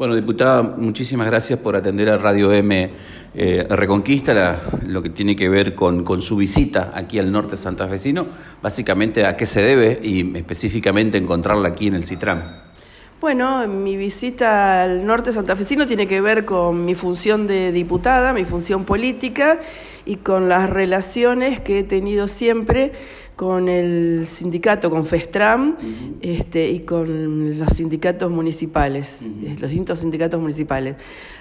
Bueno, diputada, muchísimas gracias por atender a Radio M eh, Reconquista, lo que tiene que ver con, su visita aquí al norte santafesino, básicamente a qué se debe y específicamente encontrarla aquí en el Citram. Bueno, mi visita al norte santafesino tiene que ver con mi función de diputada, mi función política y con las relaciones que he tenido siempre con el sindicato, con FESTRAM este, y con los sindicatos municipales, eh, los distintos sindicatos municipales.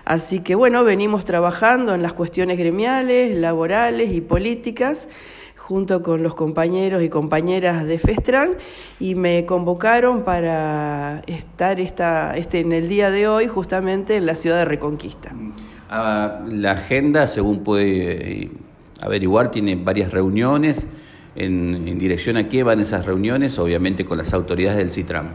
Así que bueno, venimos trabajando en las cuestiones gremiales, laborales y políticas junto con los compañeros y compañeras de FESTRAM y me convocaron para estar esta, este, en el día de hoy justamente en la ciudad de Reconquista. Ah, la agenda, según puede eh, averiguar, tiene varias reuniones en, dirección a qué van esas reuniones, obviamente con las autoridades del CITRAM.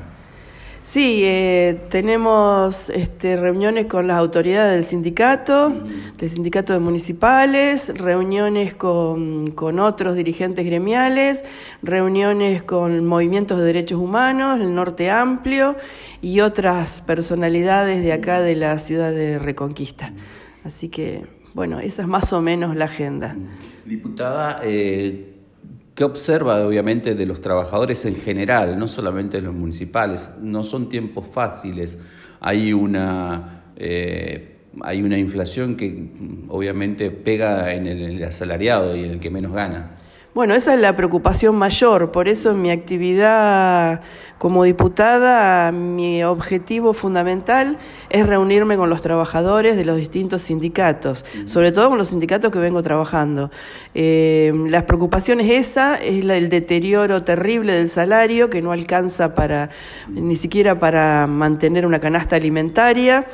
Sí, eh, tenemos este, reuniones con las autoridades del sindicato, del sindicato de municipales, reuniones con, con, otros dirigentes gremiales, reuniones con movimientos de derechos humanos, el Norte Amplio y otras personalidades de acá de la ciudad de Reconquista. Así que, bueno, esa es más o menos la agenda. Diputada, eh, ¿Qué observa obviamente de los trabajadores en general, no solamente de los municipales? No son tiempos fáciles, hay una, eh, hay una inflación que obviamente pega en el asalariado y en el que menos gana. Bueno, esa es la preocupación mayor, por eso en mi actividad como diputada, mi objetivo fundamental es reunirme con los trabajadores de los distintos sindicatos, sobre todo con los sindicatos que vengo trabajando. Eh, las preocupaciones esa, es la, el deterioro terrible del salario que no alcanza para ni siquiera para mantener una canasta alimentaria.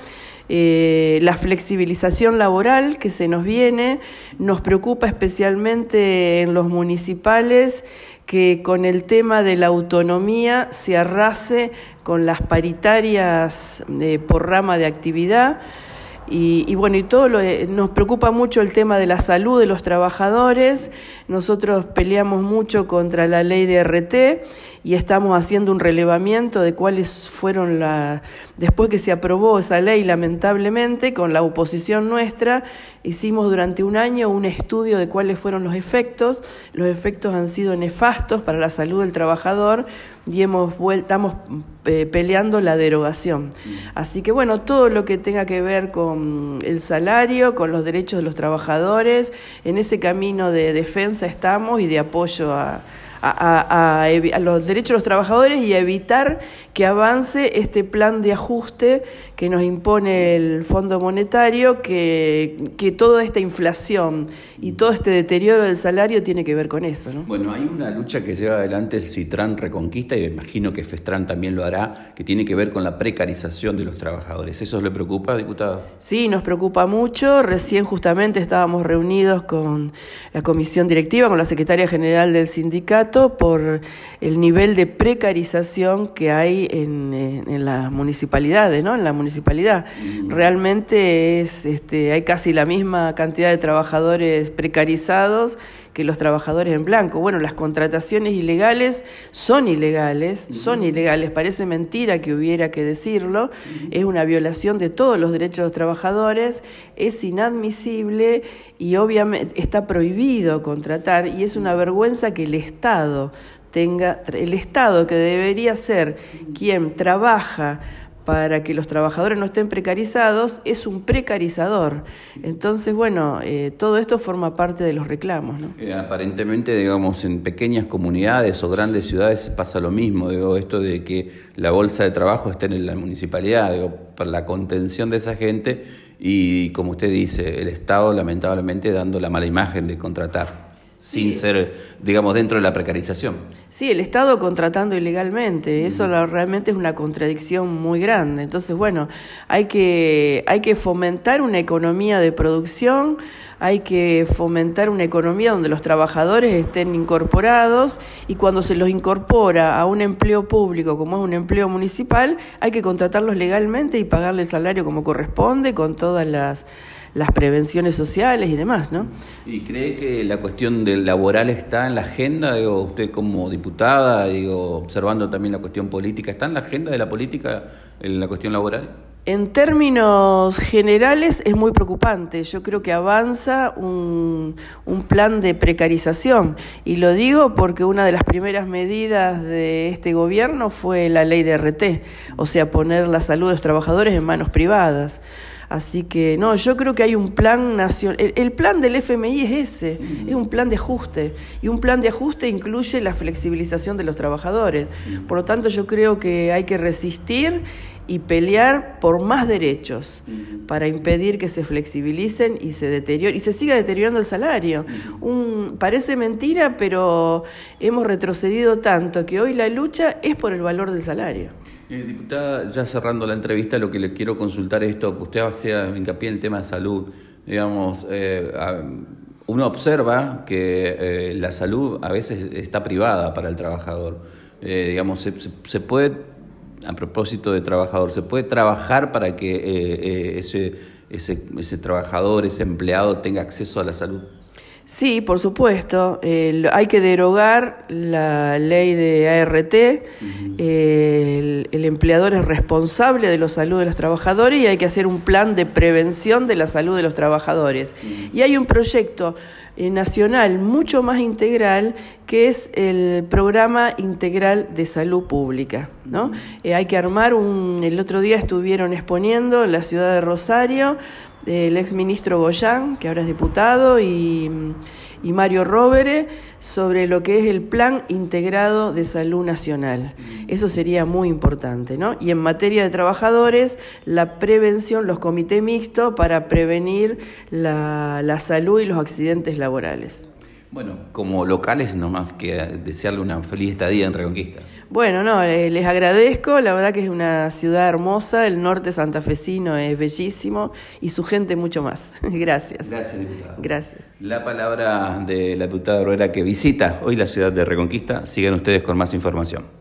Eh, la flexibilización laboral que se nos viene, nos preocupa especialmente en los municipales que con el tema de la autonomía se arrase con las paritarias eh, por rama de actividad. Y, bueno, y todo lo, eh, nos preocupa mucho el tema de la salud de los trabajadores. Nosotros peleamos mucho contra la ley de RT y estamos haciendo un relevamiento de cuáles fueron las... Después que se aprobó esa ley, lamentablemente, con la oposición nuestra, hicimos durante un año un estudio de cuáles fueron los efectos. Los efectos han sido nefastos para la salud del trabajador y hemos estamos eh, peleando la derogación. Así que bueno, todo lo que tenga que ver con el salario, con los derechos de los trabajadores, en ese camino de defensa estamos y de apoyo a, a, los derechos de los trabajadores y a evitar que avance este plan de ajuste que nos impone el Fondo Monetario, que, que toda esta inflación y todo este deterioro del salario tiene que ver con eso. ¿no? Bueno, hay una lucha que lleva adelante el Citran Reconquista y me imagino que Festran también lo hará, que tiene que ver con la precarización de los trabajadores. ¿Eso le preocupa, diputado? Sí, nos preocupa mucho. Recién justamente estábamos reunidos con la comisión directiva, con la secretaria general del sindicato por el nivel de precarización que hay en, en, las municipalidades, ¿no? En la municipalidad. Mm. Realmente es, este, hay casi la misma cantidad de trabajadores precarizados que los trabajadores en blanco. Bueno, las contrataciones ilegales son ilegales, son ilegales, parece mentira que hubiera que decirlo, es una violación de todos los derechos de los trabajadores, es inadmisible y obviamente está prohibido contratar y es una vergüenza que el Estado tenga, el Estado que debería ser quien trabaja para que los trabajadores no estén precarizados, es un precarizador. Entonces, bueno, eh, todo esto forma parte de los reclamos. Eh, aparentemente, digamos, en pequeñas comunidades o grandes ciudades pasa lo mismo, digo, esto de que la bolsa de trabajo esté en la municipalidad, digo, para la contención de esa gente y, como usted dice, el Estado lamentablemente dando la mala imagen de contratar sin ser, digamos, dentro de la precarización. Sí, el Estado contratando ilegalmente, eso realmente es una contradicción muy grande. Entonces, bueno, hay que, hay que fomentar una economía de producción, hay que fomentar una economía donde los trabajadores estén incorporados y cuando se los incorpora a un empleo público como es un empleo municipal, hay que contratarlos legalmente y pagarle salario como corresponde con todas las las prevenciones sociales y demás, ¿no? ¿Y cree que la cuestión del laboral está en la agenda, digo, usted como diputada, digo, observando también la cuestión política, ¿está en la agenda de la política en la cuestión laboral? En términos generales es muy preocupante. Yo creo que avanza un, un, plan de precarización. Y lo digo porque una de las primeras medidas de este gobierno fue la ley de RT, o sea, poner la salud de los trabajadores en manos privadas. Así que no, yo creo que hay un plan nacional. El, plan del FMI es ese, es un plan de ajuste. Y un plan de ajuste incluye la flexibilización de los trabajadores. Por lo tanto, yo creo que hay que resistir y pelear por más derechos para impedir que se flexibilicen y se deteriore y se siga deteriorando el salario. Un, parece mentira, pero hemos retrocedido tanto que hoy la lucha es por el valor del salario. Eh, diputada, ya cerrando la entrevista, lo que le quiero consultar es esto, usted hacía hincapié en el tema de salud. Digamos, eh, uno observa que eh, la salud a veces está privada para el trabajador. digamos, se, se, puede, a propósito de trabajador, se puede trabajar para que ese, ese, ese trabajador, ese empleado tenga acceso a la salud. Sí, por supuesto. hay que derogar la ley de ART. el, empleador es responsable de la salud de los trabajadores y hay que hacer un plan de prevención de la salud de los trabajadores. Y hay un proyecto eh, nacional mucho más integral que es el programa integral de salud pública. ¿no? Eh, hay que armar un. El otro día estuvieron exponiendo en la ciudad de Rosario el ex ministro Goyán, que ahora es diputado, y, y, Mario Rovere, sobre lo que es el Plan Integrado de Salud Nacional. Eso sería muy importante, ¿no? Y en materia de trabajadores, la prevención, los comités mixtos para prevenir la, la salud y los accidentes laborales. Bueno, como locales, no más que desearle una feliz estadía en Reconquista. Bueno, no, eh, les agradezco, la verdad que es una ciudad hermosa, el norte santafesino es bellísimo y su gente mucho más. Gracias. Gracias, diputada. Gracias. La palabra de la diputada Rueda que visita hoy la ciudad de Reconquista. Sigan ustedes con más información.